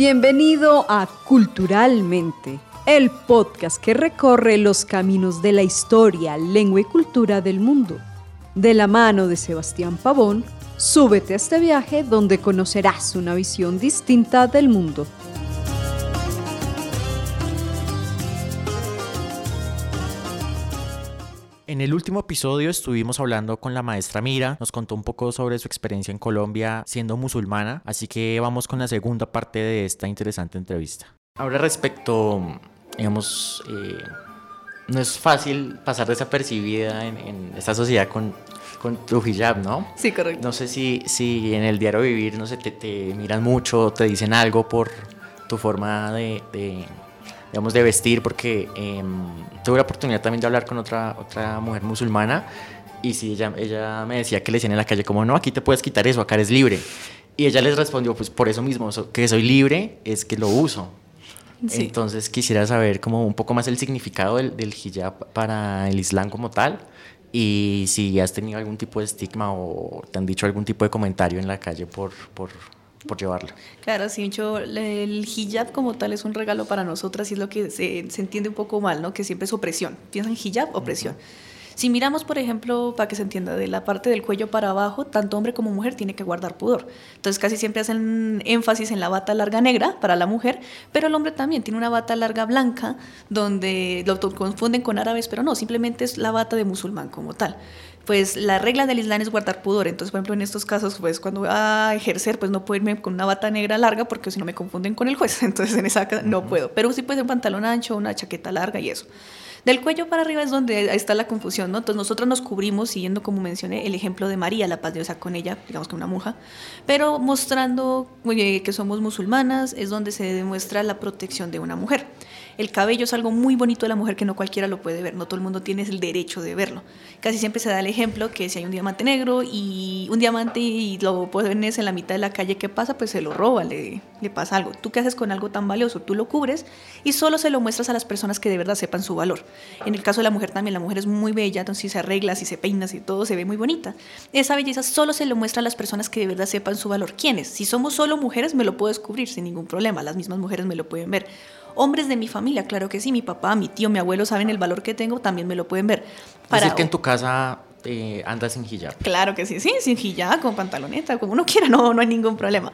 Bienvenido a Culturalmente, el podcast que recorre los caminos de la historia, lengua y cultura del mundo. De la mano de Sebastián Pavón, súbete a este viaje donde conocerás una visión distinta del mundo. En el último episodio estuvimos hablando con la maestra Mira, nos contó un poco sobre su experiencia en Colombia siendo musulmana, así que vamos con la segunda parte de esta interesante entrevista. Ahora respecto, digamos, eh, no es fácil pasar desapercibida en, esta sociedad con, con, tu hijab, ¿no? Sí, correcto. No sé si, si en el diario vivir, no sé, te, te miran mucho, te dicen algo por tu forma de digamos, de vestir, porque em, tuve la oportunidad también de hablar con otra, otra mujer musulmana y sí, ella, ella me decía que le decían en la calle como, no, aquí te puedes quitar eso, acá eres libre. Y ella les respondió, pues por eso mismo, que soy libre es que lo uso. Entonces quisiera saber como un poco más el significado del, del hijab para el Islam como tal y si has tenido algún tipo de estigma o te han dicho algún tipo de comentario en la calle por, por por llevarlo. Claro, sí, hecho, el hijab como tal es un regalo para nosotras y es lo que se, se entiende un poco mal, ¿no? Que siempre es opresión. Piensan hijab, opresión. Si miramos, por ejemplo, para que se entienda, de la parte del cuello para abajo, tanto hombre como mujer tiene que guardar pudor. Entonces casi siempre hacen énfasis en la bata larga negra para la mujer, pero el hombre también tiene una bata larga blanca, donde lo confunden con árabes, pero no, simplemente es la bata de musulmán como tal pues la regla del Islam es guardar pudor. Entonces, por ejemplo, en estos casos, pues cuando voy a ejercer, pues no puedo irme con una bata negra larga porque si no me confunden con el juez. Entonces, en esa no puedo. Pero sí puede ser un pantalón ancho, una chaqueta larga y eso. Del cuello para arriba es donde está la confusión, ¿no? Entonces nosotros nos cubrimos siguiendo, como mencioné, el ejemplo de María, la paz de Dios con ella, digamos que una monja, pero mostrando que somos musulmanas es donde se demuestra la protección de una mujer. El cabello es algo muy bonito de la mujer que no cualquiera lo puede ver, no todo el mundo tiene el derecho de verlo. Casi siempre se da el ejemplo que si hay un diamante negro y un diamante y lo pones en la mitad de la calle, ¿qué pasa? Pues se lo roba, le, pasa algo. ¿Tú qué haces con algo tan valioso? Tú lo cubres y solo se lo muestras a las personas que de verdad sepan su valor. En el caso de la mujer también, la mujer es muy bella, entonces si se arregla, si se peina, si todo, se ve muy bonita. Esa belleza solo se lo muestra a las personas que de verdad sepan su valor. ¿Quiénes? Si somos solo mujeres, me lo puedo descubrir sin ningún problema, las mismas mujeres me lo pueden ver Hombres de mi familia, claro que sí, mi papá, mi tío, mi abuelo saben el valor que tengo, también me lo pueden ver. Para... decir que en tu casa eh, andas sin hijab. Claro que sí, sí, sin hijab, con pantaloneta, como uno quiera, no, no hay ningún problema.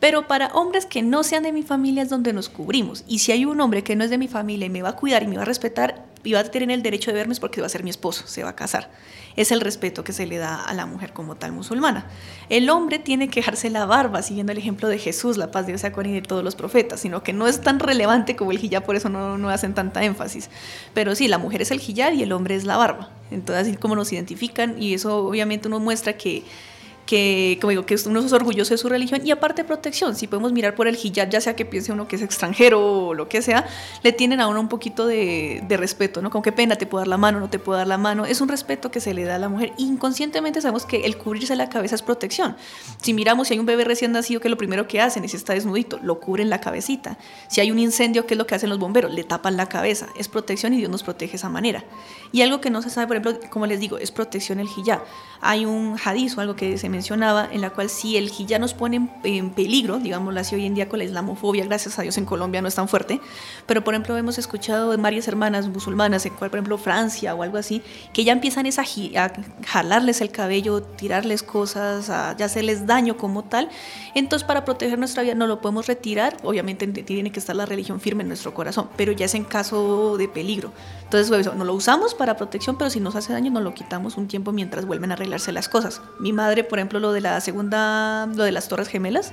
Pero para hombres que no sean de mi familia es donde nos cubrimos. Y si hay un hombre que no es de mi familia y me va a cuidar y me va a respetar, y va a tener el derecho de verme es porque va a ser mi esposo, se va a casar. Es el respeto que se le da a la mujer como tal musulmana. El hombre tiene que dejarse la barba, siguiendo el ejemplo de Jesús, la paz de Dios sea y de todos los profetas, sino que no es tan relevante como el hijab, por eso no, no hacen tanta énfasis. Pero sí, la mujer es el hijab y el hombre es la barba. Entonces, así como nos identifican, y eso obviamente uno muestra que que, como digo, que uno es orgulloso de su religión y aparte protección. Si podemos mirar por el hijab, ya sea que piense uno que es extranjero o lo que sea, le tienen a uno un poquito de, respeto, ¿no? Como qué pena, te puedo dar la mano, no te puedo dar la mano. Es un respeto que se le da a la mujer. Inconscientemente sabemos que el cubrirse la cabeza es protección. Si miramos si hay un bebé recién nacido, que lo primero que hacen es si está desnudito, lo cubren la cabecita. Si hay un incendio, ¿qué es lo que hacen los bomberos? Le tapan la cabeza. Es protección y Dios nos protege de esa manera. Y algo que no se sabe, por ejemplo, como les digo, es protección el hijab. Hay un hadith o algo que se mencionaba en la cual si el hijab nos pone en, peligro, digámoslo así hoy en día con la islamofobia, gracias a Dios en Colombia no es tan fuerte, pero por ejemplo hemos escuchado de varias hermanas musulmanas, en cual por ejemplo Francia o algo así, que ya empiezan a, a jalarles el cabello, tirarles cosas, a ya hacerles daño como tal. Entonces para proteger nuestra vida no lo podemos retirar, obviamente tiene que estar la religión firme en nuestro corazón, pero ya es en caso de peligro. Entonces pues, no lo usamos para protección, pero si nos hace daño nos lo quitamos un tiempo mientras vuelven a arreglarse las cosas. Mi madre, por ejemplo, lo de la segunda, lo de las Torres Gemelas,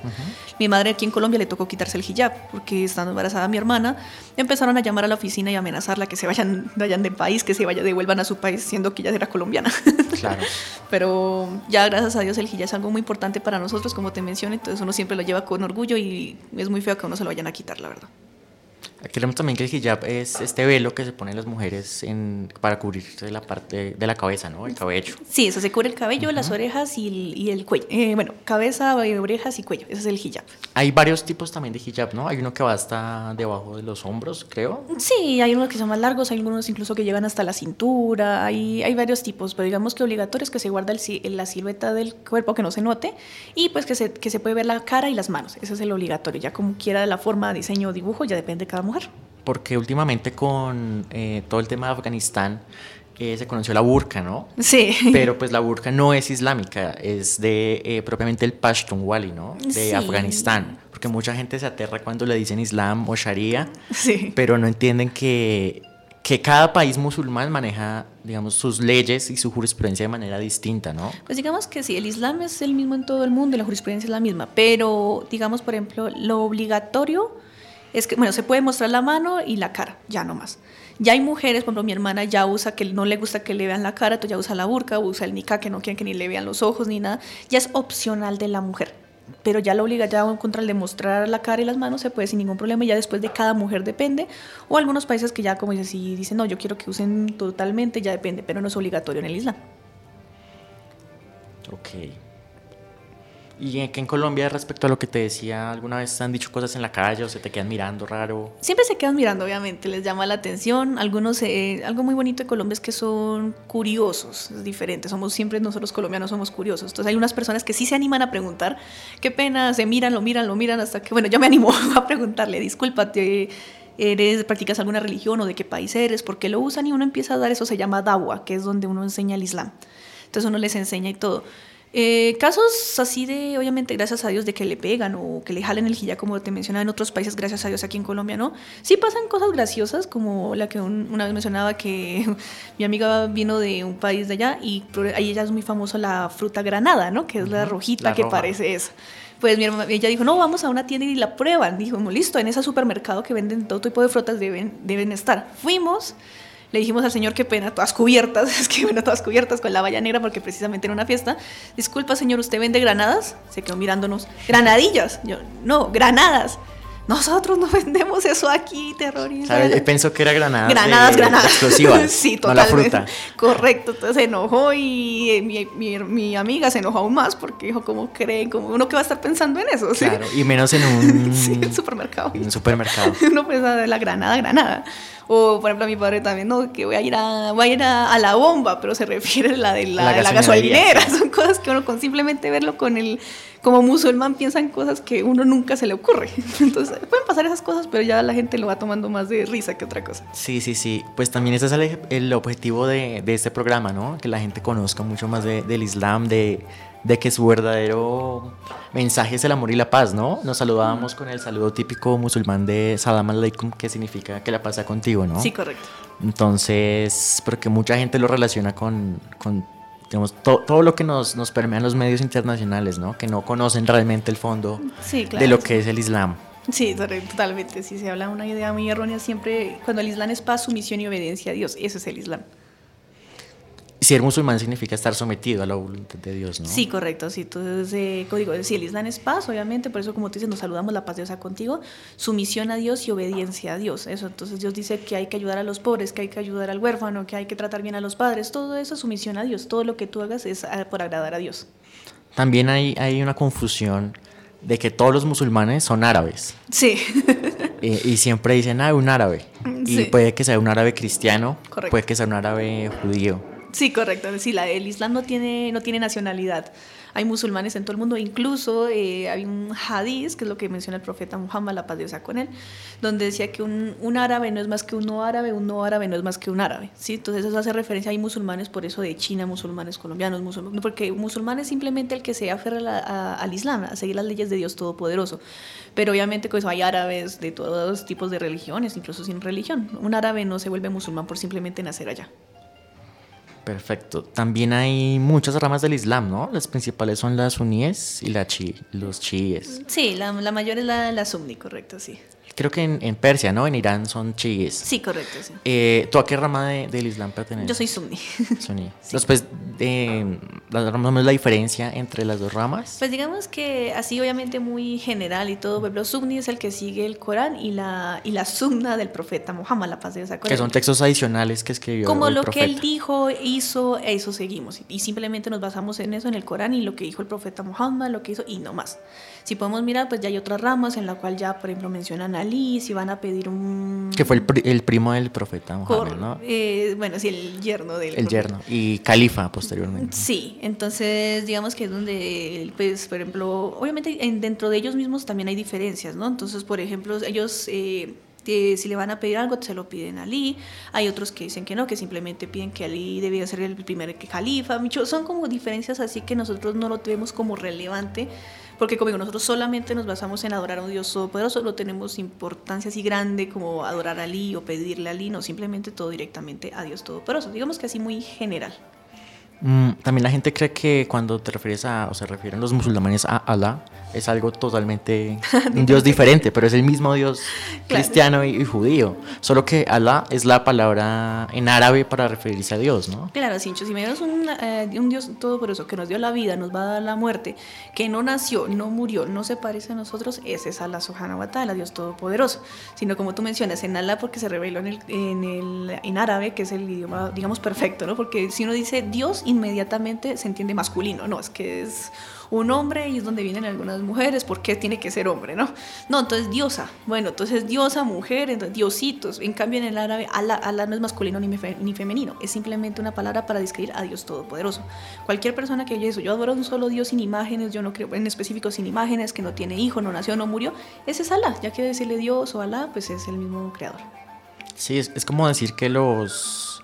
mi madre aquí en Colombia le tocó quitarse el hijab, porque estando embarazada mi hermana, empezaron a llamar a la oficina y amenazarla que se vayan, vayan del país, que se vaya, devuelvan a su país, siendo que ella era colombiana. Claro. Pero ya gracias a Dios el hijab es algo muy importante para nosotros, como te mencioné, entonces uno siempre lo lleva con orgullo y es muy feo que uno se lo vayan a quitar, la verdad. Creemos también que el hijab es este velo que se ponen las mujeres en, para cubrirse la parte de la cabeza, ¿no? El cabello. Sí, eso se cubre el cabello, las orejas y el, y el cuello. Eh, bueno, cabeza, orejas y cuello. Ese es el hijab. Hay varios tipos también de hijab, ¿no? Hay uno que va hasta debajo de los hombros, creo. Sí, hay unos que son más largos, hay algunos incluso que llegan hasta la cintura. Hay, hay varios tipos, pero digamos que obligatorio es que se guarda el, la silueta del cuerpo, que no se note, y pues que se, que se puede ver la cara y las manos. Ese es el obligatorio. Ya como quiera la forma, diseño o dibujo, ya depende de cada mujer. Porque últimamente con eh, todo el tema de Afganistán eh, se conoció la burka, ¿no? Sí. Pero pues la burka no es islámica, es de eh, propiamente el Pashtunwali, ¿no? De Afganistán. Porque mucha gente se aterra cuando le dicen islam o sharia, sí. pero no entienden que, que cada país musulmán maneja, digamos, sus leyes y su jurisprudencia de manera distinta, ¿no? Pues digamos que sí, el islam es el mismo en todo el mundo y la jurisprudencia es la misma, pero digamos, por ejemplo, lo obligatorio es que, bueno, se puede mostrar la mano y la cara, ya no más. Ya hay mujeres, por ejemplo, mi hermana ya usa que no le gusta que le vean la cara, entonces ya usa la burka, usa el nika, que no quieren que ni le vean los ojos ni nada. Ya es opcional de la mujer. Pero ya la obliga ya contra el de mostrar la cara y las manos se puede sin ningún problema y ya después de cada mujer depende. O algunos países que ya, como dice, si dicen, no, yo quiero que usen totalmente, ya depende, pero no es obligatorio en el Islam. Ok. Y que en Colombia, respecto a lo que te decía, ¿alguna vez han dicho cosas en la calle o se te quedan mirando raro? Siempre se quedan mirando, obviamente, les llama la atención. Algunos, eh, algo muy bonito de Colombia es que son curiosos, es diferente. Somos siempre nosotros colombianos somos curiosos. Entonces hay unas personas que sí se animan a preguntar. Qué pena, se miran, lo miran, lo miran hasta que, bueno, yo me animo a preguntarle, discúlpate. ¿Eres, ¿Practicas alguna religión o de qué país eres? ¿Por qué lo usan? Y uno empieza a dar eso, se llama dawa, que es donde uno enseña el Islam. Entonces uno les enseña y todo. Eh, casos así de, obviamente, gracias a Dios, de que le pegan o que le jalen el hijab, como te mencionaba en otros países, gracias a Dios aquí en Colombia, ¿no? Sí pasan cosas graciosas, como la que una vez mencionaba que mi amiga vino de un país de allá y ahí ella es muy famosa la fruta granada, ¿no? Que es la rojita que parece esa. Pues mi hermana, ella dijo, no, vamos a una tienda y la prueban. Dijo, listo, en ese supermercado que venden todo tipo de frutas deben, deben estar. Fuimos le dijimos al señor, qué pena, todas cubiertas, es que bueno, todas cubiertas con la valla negra porque precisamente era una fiesta. Disculpa, señor, ¿usted vende granadas? Se quedó mirándonos. Granadillas. Yo, no, granadas. Nosotros no vendemos eso aquí, terroristas. Pensó que era granadas. Granadas, granadas. Explosivas. sí, totalmente. la fruta. Correcto. Entonces se enojó y eh, mi, mi, mi, amiga se enojó aún más porque dijo, ¿cómo creen? como uno que va a estar pensando en eso? ¿sí? Claro, y menos en un, sí, supermercado. En un supermercado. uno piensa de la granada, granada. O, por ejemplo, a mi padre también, no, que voy a ir a, voy a, ir a, la bomba, pero se refiere a la de la, la, gasolinera. Son cosas que uno con simplemente verlo con el, como musulmán piensan cosas que uno nunca se le ocurre. Entonces, pueden pasar esas cosas, pero ya la gente lo va tomando más de risa que otra cosa. Sí, sí, sí. Pues también ese es el, el objetivo de, de, este programa, ¿no? Que la gente conozca mucho más de, del Islam, de de que su verdadero mensaje es el amor y la paz, ¿no? Nos saludábamos con el saludo típico musulmán de Salam aleikum, que significa que la paz sea contigo, ¿no? Sí, correcto. Entonces, porque mucha gente lo relaciona con, con digamos, todo lo que nos, nos permean los medios internacionales, ¿no? Que no conocen realmente el fondo de lo que es el Islam. Sí, totalmente. Si se habla una idea muy errónea, siempre cuando el Islam es paz, sumisión y obediencia a Dios, ese es el Islam ser musulmán significa estar sometido a la voluntad de Dios, ¿no? Sí, correcto. Sí, entonces, eh, código, sí, el Islam es paz, obviamente, por eso, como te dices, nos saludamos la paz de Dios contigo, sumisión a Dios y obediencia a Dios. Eso, entonces, Dios dice que hay que ayudar a los pobres, que hay que ayudar al huérfano, que hay que tratar bien a los padres. Todo eso es sumisión a Dios. Todo lo que tú hagas es ah, por agradar a Dios. También hay, hay una confusión de que todos los musulmanes son árabes. Sí. Eh, y siempre dicen, ah, un árabe. Y puede que sea un árabe cristiano, puede que sea un árabe judío. Sí, correcto. Sí, el Islam no tiene, no tiene nacionalidad. Hay musulmanes en todo el mundo. Incluso eh, hay un hadith, que es lo que menciona el profeta Muhammad, la paz con él, donde decía que un, un, árabe no es más que un no árabe, un no árabe no es más que un árabe. ¿sí? Entonces eso hace referencia, hay musulmanes por eso de China, musulmanes colombianos, musulmanes, porque musulmán es simplemente el que se aferra al Islam, a seguir las leyes de Dios Todopoderoso. Pero obviamente pues, hay árabes de todos tipos de religiones, incluso sin religión. Un árabe no se vuelve musulmán por simplemente nacer allá. Perfecto. También hay muchas ramas del Islam, ¿no? Las principales son las suníes y la chi, los chiíes. Sí, la, mayor es la, la sunni, correcto, sí. Creo que en, Persia, ¿no? En Irán son chiíes. Sí, correcto, sí. Eh, ¿Tú a qué rama del Islam perteneces? Yo soy sunni. Sunni. Después, de, la, la diferencia entre las dos ramas? Pues digamos que así obviamente muy general y todo, pueblo sunni es el que sigue el Corán y la, y la sunna del profeta Muhammad, la paz de Dios Que son textos adicionales que escribió Como el lo profeta. que él dijo, hizo, eso seguimos. Y simplemente nos basamos en eso, en el Corán y lo que dijo el profeta Muhammad, lo que hizo y no más. Si podemos mirar, pues ya hay otras ramas en la cual ya, por ejemplo, mencionan a Ali, si van a pedir un... Que fue el, pri- el primo del profeta Muhammad, cor- ¿no? eh, bueno, sí, el yerno del... El yerno. Y califa posteriormente. Sí, entonces digamos que es donde, pues, por ejemplo, obviamente en, dentro de ellos mismos también hay diferencias, ¿no? Entonces, por ejemplo, ellos, eh, eh, si le van a pedir algo, se lo piden a Ali. Hay otros que dicen que no, que simplemente piden que Ali debía ser el primer califa. Son como diferencias así que nosotros no lo vemos como relevante. Porque como digo, nosotros solamente nos basamos en adorar a un Dios todopoderoso, no tenemos importancia así grande como adorar a Ali o pedirle a Ali, no, simplemente todo directamente a Dios todopoderoso. Digamos que así muy general. Mm, también la gente cree que cuando te refieres a, o se refieren los musulmanes a Allah, es algo totalmente, un Dios diferente, pero es el mismo Dios Claro. cristiano y, y judío. Solo que Allah es la palabra en árabe para referirse a Dios, ¿no? Claro, Sincho, si me dieras un, eh, un Dios todopoderoso que nos dio la vida, nos va a dar la muerte, que no nació, no murió, no se parece a nosotros, ese es Allah Subhanahu wa Ta'ala, Dios todopoderoso. Sino como tú mencionas, en Allah porque se reveló en, el, en, el, en árabe, que es el idioma, digamos, perfecto, ¿no? Porque si uno dice Dios, inmediatamente se entiende masculino, ¿no? Es que es un hombre y es donde vienen algunas mujeres, ¿por qué tiene que ser hombre, no? No, entonces diosa, bueno, entonces diosa, mujer, entonces diositos. En cambio en el árabe, Allah, Allah no es masculino ni, fe- ni femenino, es simplemente una palabra para describir a Dios Todopoderoso. Cualquier persona que oye eso, yo adoro a un solo Dios sin imágenes, yo no creo en específico sin imágenes, que no tiene hijo, no nació, no murió, ese es Allah, ya que decirle Dios o Allah, pues es el mismo creador. Sí, es, es como decir que los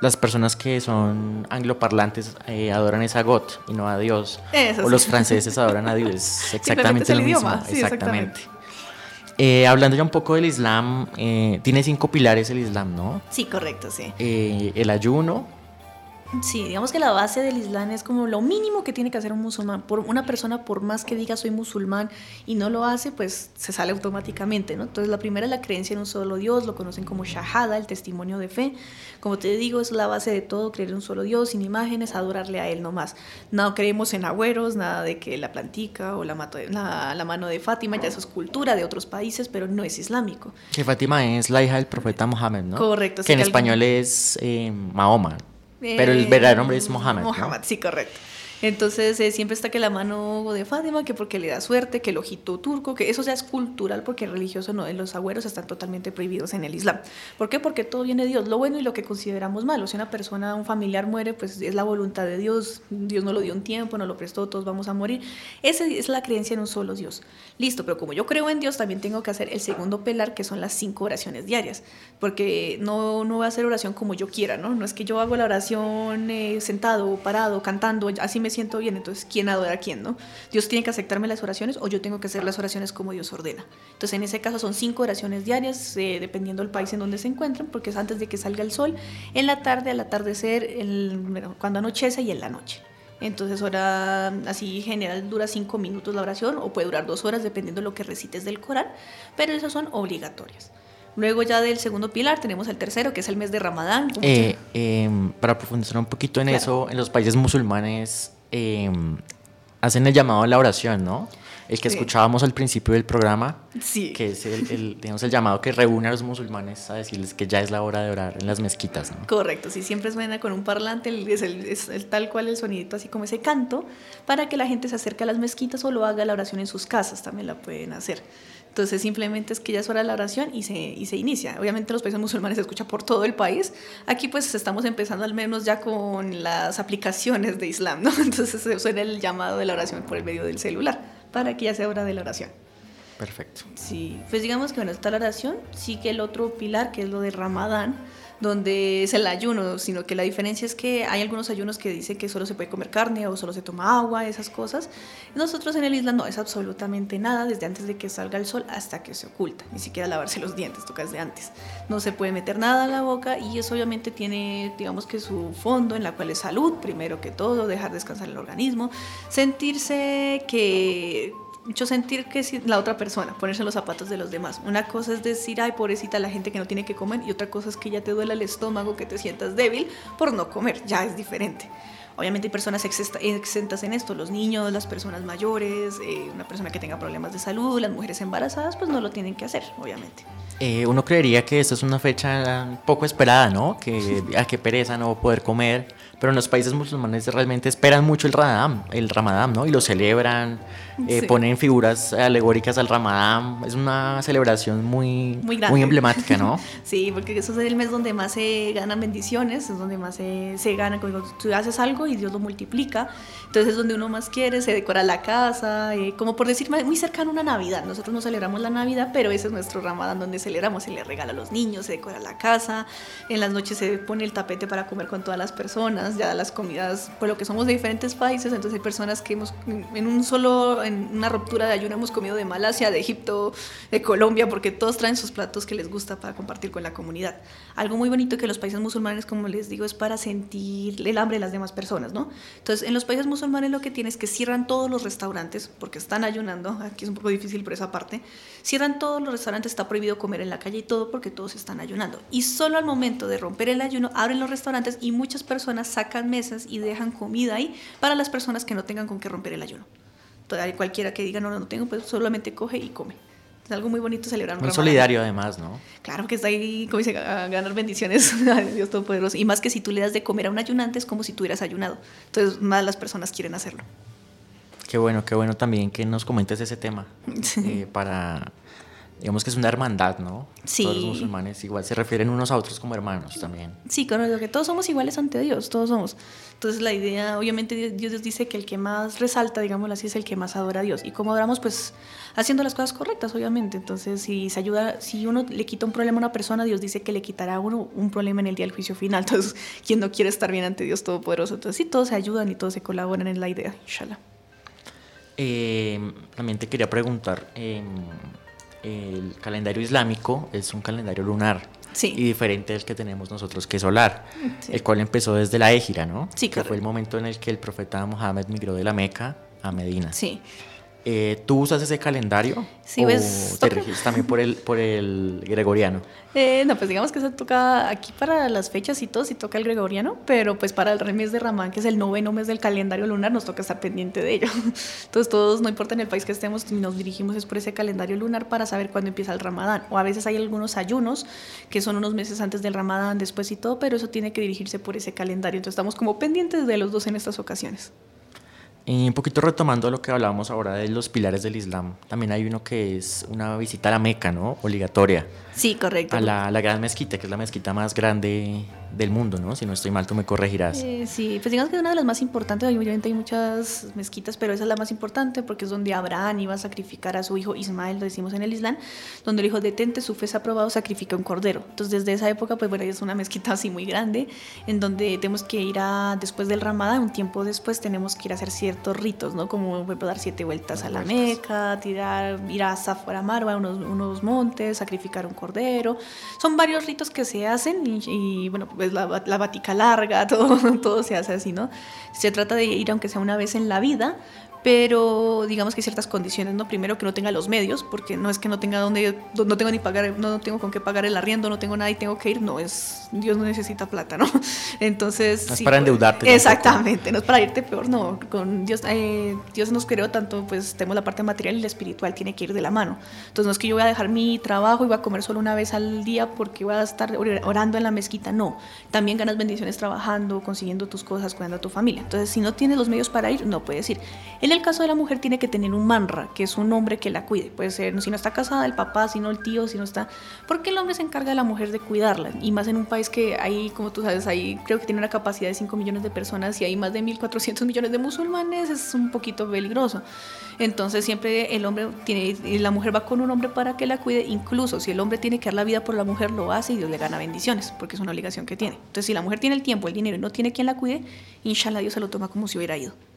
las personas que son angloparlantes eh, adoran es a God y no a Dios. Eso o sí. los franceses adoran a Dios. Es exactamente lo mismo. sí, exactamente. Eh, hablando ya un poco del Islam, eh, tiene cinco pilares el Islam, ¿no? Sí, correcto, sí. Eh, el ayuno, Sí, digamos que la base del Islam es como lo mínimo que tiene que hacer un musulmán. Por una persona, por más que diga soy musulmán y no lo hace, pues se sale automáticamente, ¿no? Entonces la primera es la creencia en un solo Dios, lo conocen como shahada, el testimonio de fe. Como te digo, es la base de todo, creer en un solo Dios, sin imágenes, adorarle a Él nomás. No creemos en agüeros, nada de que la plantica o la, mato- la, la mano de Fátima, ya eso es cultura de otros países, pero no es islámico. que Fátima es la hija del profeta Mohammed, ¿no? Correcto, Que en que alguien- español es eh, Mahoma. Pero el verdadero nombre es Mohammed. ¿no? Mohammed, sí, correcto. Entonces eh, siempre está que la mano de Fátima, que porque le da suerte, que el ojito turco, que eso ya es cultural porque religioso no, los agüeros están totalmente prohibidos en el Islam. ¿Por qué? Porque todo viene de Dios, lo bueno y lo que consideramos malo. Si una persona, un familiar muere, pues es la voluntad de Dios, Dios no lo dio un tiempo, no lo prestó, todos vamos a morir. Esa es la creencia en un solo Dios. Listo, pero como yo creo en Dios, también tengo que hacer el segundo pilar, que son las cinco oraciones diarias, porque no, no voy a hacer oración como yo quiera, ¿no? No es que yo hago la oración eh, sentado, parado, cantando, así me siento bien, entonces ¿quién adora a quién, no? Dios tiene que aceptarme las oraciones o yo tengo que hacer las oraciones como Dios ordena. Entonces en ese caso son cinco oraciones diarias, eh, dependiendo del país en donde se encuentran, porque es antes de que salga el sol, en la tarde, al atardecer, el- bueno, cuando anochece y en la noche. Entonces, hora así general dura cinco minutos la oración o puede durar dos horas dependiendo de lo que recites del Corán, pero esas son obligatorias. Luego ya del segundo pilar tenemos el tercero, que es el mes de Ramadán. Eh, em, para profundizar un poquito en Claro. eso, en los países musulmanes em, hacen el llamado a la oración, ¿no? El que Sí. escuchábamos al principio del programa, Sí. que es el, el, digamos, el llamado que reúne a los musulmanes a decirles que ya es la hora de orar en las mezquitas, ¿no? Correcto, sí, siempre suena con un parlante, es, el- es el tal cual el sonidito, así como ese canto, para que la gente se acerque a las mezquitas o lo haga la oración en sus casas, también la pueden hacer. Entonces simplemente es que ya es hora de la oración y se, y se inicia. Obviamente en los países musulmanes se escucha por todo el país. Aquí pues estamos empezando al menos ya con las aplicaciones de Islam, ¿no? Entonces se suena el llamado de la oración por el medio del celular, para que ya sea hora de la oración. Perfecto. Sí, pues digamos que bueno, está la oración, sí que el otro pilar, que es lo de Ramadán, donde es el ayuno, sino que la diferencia es que hay algunos ayunos que dicen que solo se puede comer carne o solo se toma agua, esas cosas. Nosotros en el Islam no, es absolutamente nada, desde antes de que salga el sol hasta que se oculta, ni siquiera lavarse los dientes, toca desde antes. No se puede meter nada a la boca y eso obviamente tiene, digamos que su fondo en la cual es salud, primero que todo, dejar descansar el organismo, sentirse que mucho sentir que la otra persona, ponerse en los zapatos de los demás. Una cosa es decir, ay, pobrecita la gente que no tiene que comer, y otra cosa es que ya te duele el estómago, que te sientas débil por no comer, ya es diferente. Obviamente hay personas exentas en esto, los niños, las personas mayores, eh, una persona que tenga problemas de salud, las mujeres embarazadas, pues no lo tienen que hacer, obviamente. Eh, uno creería que esta es una fecha poco esperada, ¿no? Que a qué pereza no poder comer, pero en los países musulmanes realmente esperan mucho el Ramadán, el Ramadán, ¿no? Y lo celebran, eh, ponen figuras alegóricas al Ramadán, es una celebración muy, muy, muy, emblemática, ¿no? sí, porque eso es el mes donde más se ganan bendiciones, es donde más se, se gana, cuando tú haces algo y Dios lo multiplica, entonces es donde uno más quiere, se decora la casa, eh, como por decir, muy cercano a una Navidad, nosotros no celebramos la Navidad, pero ese es nuestro Ramadán donde celebramos, se le regala a los niños, se decora la casa, en las noches se pone el tapete para comer con todas las personas, ya las comidas, por lo que somos de diferentes países, entonces hay personas que hemos, en un solo, en una ruptura de ayuno hemos comido de Malasia, de Egipto, de Colombia, porque todos traen sus platos que les gusta para compartir con la comunidad. Algo muy bonito que los países musulmanes, como les digo, es para sentir el hambre de las demás personas, ¿no? Entonces, en los países musulmanes lo que tienen es que cierran todos los restaurantes, porque están ayunando, aquí es un poco difícil por esa parte, cierran todos los restaurantes, está prohibido comer en la calle y todo, porque todos están ayunando. Y solo al momento de romper el ayuno, abren los restaurantes y muchas personas sacan mesas y dejan comida ahí para las personas que no tengan con qué romper el ayuno. Cualquiera que diga no, no tengo, pues solamente coge y come. Es algo muy bonito celebrar un Muy solidario además, ¿no? Claro que está ahí, como dice, a ganar bendiciones a Dios Todopoderoso. Y más que si tú le das de comer a un ayunante es como si tú hubieras ayunado. Entonces más las personas quieren hacerlo. Qué bueno, qué bueno también que nos comentes ese tema. Eh, para digamos que es una hermandad, ¿no? Sí. Todos los musulmanes igual se refieren unos a otros como hermanos también. Sí, claro, que todos somos iguales ante Dios, todos somos. Entonces la idea, obviamente Dios dice que el que más resalta, digámoslo así, es el que más adora a Dios. Y como adoramos, pues haciendo las cosas correctas, obviamente. Entonces, si se ayuda, si uno le quita un problema a una persona, Dios dice que le quitará a uno un problema en el día del juicio final. Entonces, ¿quién no quiere estar bien ante Dios Todopoderoso? Entonces, sí, todos se ayudan y todos se colaboran en la idea, inshallah. Eh, también te quería preguntar, eh, el calendario islámico es un calendario lunar. Sí. Y diferente del que tenemos nosotros, que es solar, el cual empezó desde la Égira, ¿no? Sí, Que fue el momento en el que el profeta Mohammed migró de la Meca a Medina. Sí. Eh, ¿Tú usas ese calendario? Sí, ¿O pues, te toca. registras también por el, por el gregoriano? Eh, no, pues digamos que se toca aquí para las fechas y todo, sí toca el gregoriano, pero pues para el mes de Ramán, que es el noveno mes del calendario lunar, nos toca estar pendiente de ello. Entonces todos, no importa en el país que estemos, nos dirigimos es por ese calendario lunar para saber cuándo empieza el Ramadán. O a veces hay algunos ayunos que son unos meses antes del Ramadán, después y todo, pero eso tiene que dirigirse por ese calendario. Entonces estamos como pendientes de los dos en estas ocasiones. Y un poquito retomando lo que hablábamos ahora de los pilares del Islam, también hay uno que es una visita a la Meca, ¿no? Obligatoria. Sí, correcto. A la, la gran mezquita, que es la mezquita más grande del mundo, ¿no? Si no estoy mal, tú me corregirás. Eh, sí, pues digamos que es una de las más importantes, obviamente hay muchas mezquitas, pero esa es la más importante porque es donde Abraham iba a sacrificar a su hijo Ismael, lo decimos en el Islam, donde el hijo detente, su fe es aprobado, sacrifica un cordero. Entonces desde esa época, pues bueno, es una mezquita así muy grande, en donde tenemos que ir a, después del Ramadán, un tiempo después, tenemos que ir a hacer ciertos ritos, ¿no? Como dar siete vueltas a la Meca, tirar, ir a Safara Marwa, unos, unos montes, sacrificar un cordero. Son varios ritos que se hacen y, y bueno, pues la, la batica larga, todo, todo se hace así, ¿no? Se trata de ir aunque sea una vez en la vida, pero digamos que hay ciertas condiciones, ¿no? Primero que no tenga los medios, porque no es que no tenga donde, no tengo ni pagar, no tengo con qué pagar el arriendo, no tengo nada y tengo que ir, no es, Dios no necesita plata, ¿no? Entonces... No es sí, para pues, endeudarte Exactamente, no es para irte peor, no. Con Dios, eh, Dios nos creó tanto, pues tenemos la parte material y la espiritual tiene que ir de la mano. Entonces no es que yo voy a dejar mi trabajo y voy a comer solo una vez al día porque voy a estar or- orando en la mezquita, no. También ganas bendiciones trabajando, consiguiendo tus cosas, cuidando a tu familia. Entonces si no tienes los medios para ir, no puedes ir. En el caso de la mujer tiene que tener un manra, que es un hombre que la cuide. Puede ser, si no está casada, el papá, si no el tío, si no está... Porque el hombre se encarga de la mujer de cuidarla. Y más en un país que hay, como tú sabes, ahí creo que tiene una capacidad de 5 millones de personas y hay más de 1.400 millones de musulmanes, es un poquito peligroso. Entonces siempre el hombre tiene, la mujer va con un hombre para que la cuide. Incluso si el hombre tiene que dar la vida por la mujer, lo hace y Dios le gana bendiciones, porque es una obligación que tiene. Entonces si la mujer tiene el tiempo, el dinero y no tiene quien la cuide, inshallah Dios se lo toma como si hubiera ido.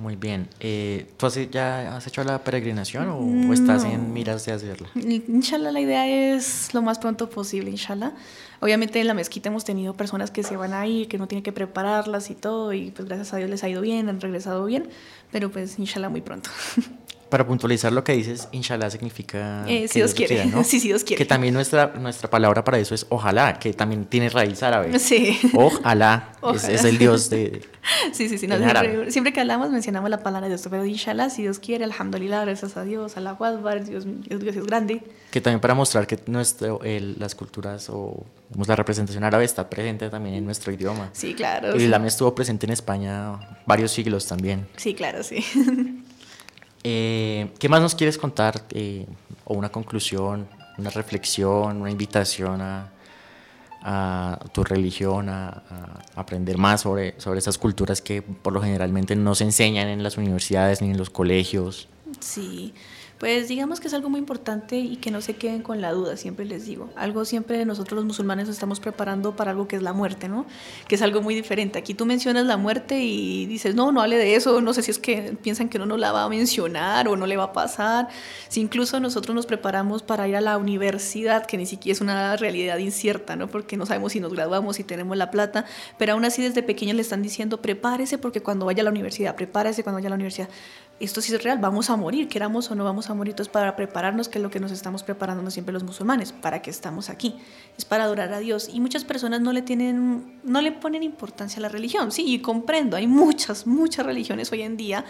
Muy bien. Eh, ¿Tú has, ya has hecho la peregrinación o, o estás en miras de hacerla? Inshallah, la idea es lo más pronto posible, inshallah. Obviamente en la mezquita hemos tenido personas que se van a ir, que no tienen que prepararlas y todo, y pues gracias a Dios les ha ido bien, han regresado bien, pero pues inshallah muy pronto. para puntualizar lo que dices, inshallah significa... Eh, si Dios quiere, ¿no? sí, si Dios quiere. Que también nuestra, nuestra palabra para eso es ojalá, que también tiene raíz árabe. Sí. Ojalá, Es, es, el Dios de... Sí, sí, sí. No, siempre, siempre, que hablamos mencionamos la palabra de Dios, pero inshallah, si Dios quiere, alhamdulillah, gracias a Dios, Allah Akbar, Dios, Dios es grande. Que también para mostrar que nuestro, el, las culturas o la representación árabe está presente también en nuestro idioma. Sí, claro. El Islam estuvo presente en España varios siglos también. Sí, claro, sí. Eh, ¿Qué más nos quieres contar? Eh, o una conclusión, una reflexión, una invitación a, tu religión, a, aprender más sobre, sobre esas culturas que por lo generalmente no se enseñan en las universidades ni en los colegios. Sí, pues digamos que es algo muy importante y que no se queden con la duda, siempre les digo. Algo siempre nosotros los musulmanes estamos preparando para algo que es la muerte, ¿no? Que es algo muy diferente. Aquí tú mencionas la muerte y dices, no, no hable de eso, no sé si es que piensan que uno no la va a mencionar o no le va a pasar. Si incluso nosotros nos preparamos para ir a la universidad, que ni siquiera es una realidad incierta, ¿no? Porque no sabemos si nos graduamos, si tenemos la plata, pero aún así desde pequeños le están diciendo, prepárese porque cuando vaya a la universidad, prepárese cuando vaya a la universidad esto sí es real, vamos a morir, queramos o no vamos a morir, entonces para prepararnos, que es lo que nos estamos preparando siempre los musulmanes, para que estamos aquí, es para adorar a Dios. Y muchas personas no le tienen, no le ponen importancia a la religión, sí, y comprendo, hay muchas, muchas religiones hoy en día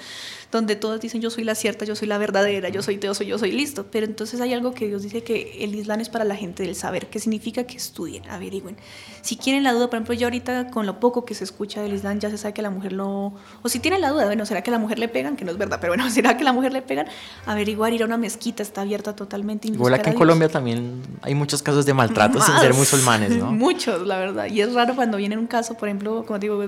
donde todas dicen yo soy la cierta, yo soy la verdadera, yo soy Dios, yo soy listo, pero entonces hay algo que Dios dice que el Islam es para la gente del saber, que significa que estudien, averigüen. Si quieren la duda, por ejemplo, yo ahorita con lo poco que se escucha del Islam ya se sabe que la mujer lo, o si tienen la duda, bueno, ¿será que la mujer le pegan? Que no es verdad, pero bueno, ¿será que la mujer le pegan? Averiguar, ir a una mezquita, está abierta totalmente. Igual aquí en Colombia también hay muchos casos de maltrato sin ser musulmanes, ¿no? Muchos, la verdad. Y es raro cuando viene un caso, por ejemplo, como digo,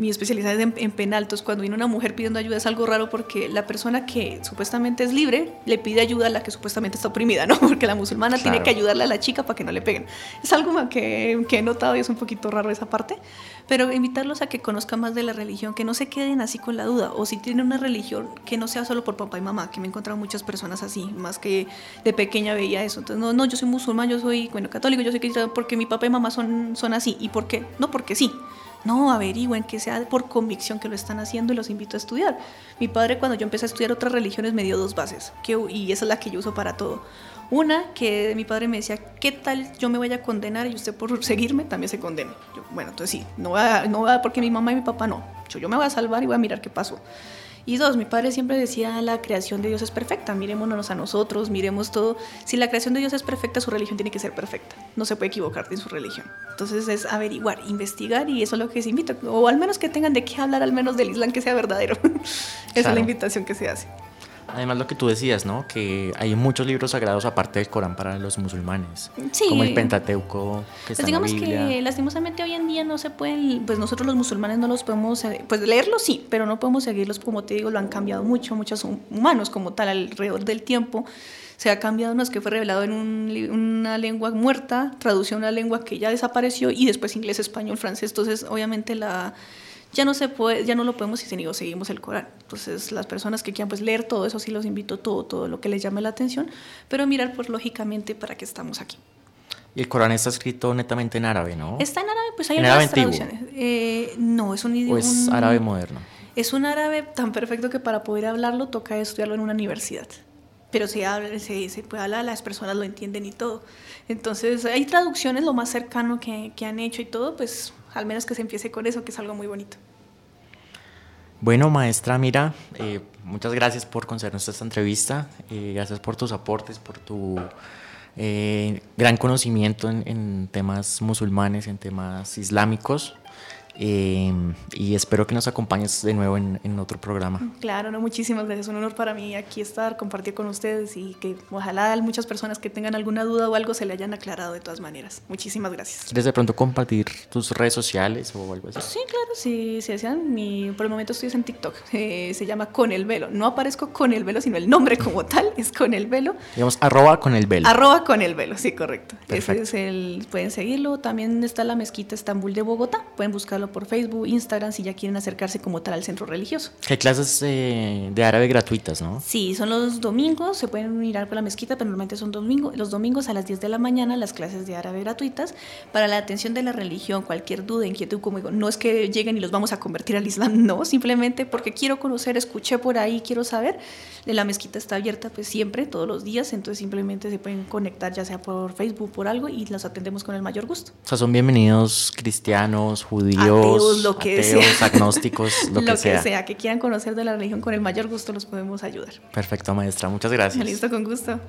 mi especialidad es en, en, penal, entonces cuando viene una mujer pidiendo ayuda es algo raro porque la persona que supuestamente es libre le pide ayuda a la que supuestamente está oprimida, ¿no? Porque la musulmana tiene que ayudarle a la chica para que no le peguen. Es algo que, que he notado y es un poquito raro esa parte, pero invitarlos a que conozcan más de la religión, que no se queden así con la duda, o si tienen una religión que no sea solo por papá y mamá, que me he encontrado muchas personas así, más que de pequeña veía eso. Entonces, no, no, yo soy musulmán, yo soy, bueno, católico, yo soy cristiano porque mi papá y mamá son, son así. ¿Y por qué? No, porque sí. No, averigüen que sea por convicción que lo están haciendo y los invito a estudiar. Mi padre cuando yo empecé a estudiar otras religiones me dio dos bases, que, y esa es la que yo uso para todo. Una, que mi padre me decía, ¿qué tal yo me vaya a condenar y usted por seguirme también se condene? bueno, entonces sí, no va, no va porque mi mamá y mi papá no. Yo, yo me voy a salvar y voy a mirar qué pasó. Y dos, mi padre siempre decía, la creación de Dios es perfecta, mirémonos a nosotros, miremos todo. Si la creación de Dios es perfecta, su religión tiene que ser perfecta. No se puede equivocar en su religión. Entonces es averiguar, investigar y eso es lo que se invita. O al menos que tengan de qué hablar, al menos del Islam que sea verdadero. Esa es la invitación que se hace. Además lo que tú decías, ¿no? Que hay muchos libros sagrados aparte del Corán para los musulmanes. Sí. Como el Pentateuco, que pues digamos que lastimosamente hoy en día no se pueden, pues nosotros los musulmanes no los podemos, pues leerlos sí, pero no podemos seguirlos, como te digo, lo han cambiado mucho, muchos humanos como tal alrededor del tiempo. Se ha cambiado, no es que fue revelado en una lengua muerta, tradució a una lengua que ya desapareció y después inglés, español, francés. Entonces, obviamente la ya no se puede, ya no lo podemos si seguimos el Corán. Entonces, las personas que quieran pues leer todo eso, sí los invito todo, todo lo que les llame la atención, pero mirar pues lógicamente para qué estamos aquí. Y el Corán está escrito netamente en árabe, ¿no? Está en árabe, pues hay algunas traducciones. Eh, no, es un idioma. ¿O es árabe moderno? Es un árabe tan perfecto que para poder hablarlo toca estudiarlo en una universidad. Pero se habla, se, puede hablar, las personas lo entienden y todo. Entonces, hay traducciones, lo más cercano que, que han hecho y todo, pues al menos que se empiece con eso, que es algo muy bonito. Bueno, maestra Mira, eh, muchas gracias por concedernos esta entrevista, eh, gracias por tus aportes, por tu eh, gran conocimiento en, temas musulmanes, en temas islámicos. Em, y espero que nos acompañes de nuevo en, otro programa. Claro, no, muchísimas gracias. Un honor para mí aquí estar, compartir con ustedes y que ojalá muchas personas que tengan alguna duda o algo se le hayan aclarado de todas maneras. Muchísimas gracias. ¿Quieres de pronto compartir tus redes sociales o algo así? Sí, claro, si se desean. Mi, por el momento estoy en TikTok. Eh, se llama Con el Velo. No aparezco con el velo, sino el nombre como tal es Con el Velo. Digamos, arroba con el velo. Arroba con el velo, sí, correcto. Ese es el, pueden seguirlo. También está la mezquita Estambul de Bogotá. Pueden buscarlo por Facebook, Instagram, si ya quieren acercarse como tal al centro religioso. Hay clases eh, de árabe gratuitas, ¿no? Sí, son los domingos, se pueden mirar por la mezquita, pero normalmente son domingos, los domingos a las 10 de la mañana las clases de árabe gratuitas para la atención de la religión, cualquier duda, inquietud, como digo, no es que lleguen y los vamos a convertir al Islam, no, simplemente porque quiero conocer, escuché por ahí, quiero saber. La mezquita está abierta pues siempre, todos los días, entonces simplemente se pueden conectar ya sea por Facebook, por algo y los atendemos con el mayor gusto. O sea, son bienvenidos cristianos, judíos, lo que ateos, agnósticos, lo, que, sea. sea. que quieran conocer de la religión, con el mayor gusto los podemos ayudar. Perfecto, maestra, muchas gracias. Listo, con gusto.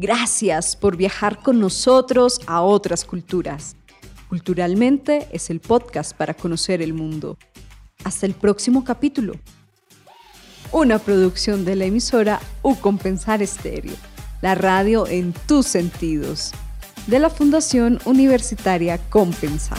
Gracias por viajar con nosotros a otras culturas. Culturalmente es el podcast para conocer el mundo. Hasta el próximo capítulo. Una producción de la emisora U Compensar Estéreo, la radio en tus sentidos, de la Fundación Universitaria Compensar.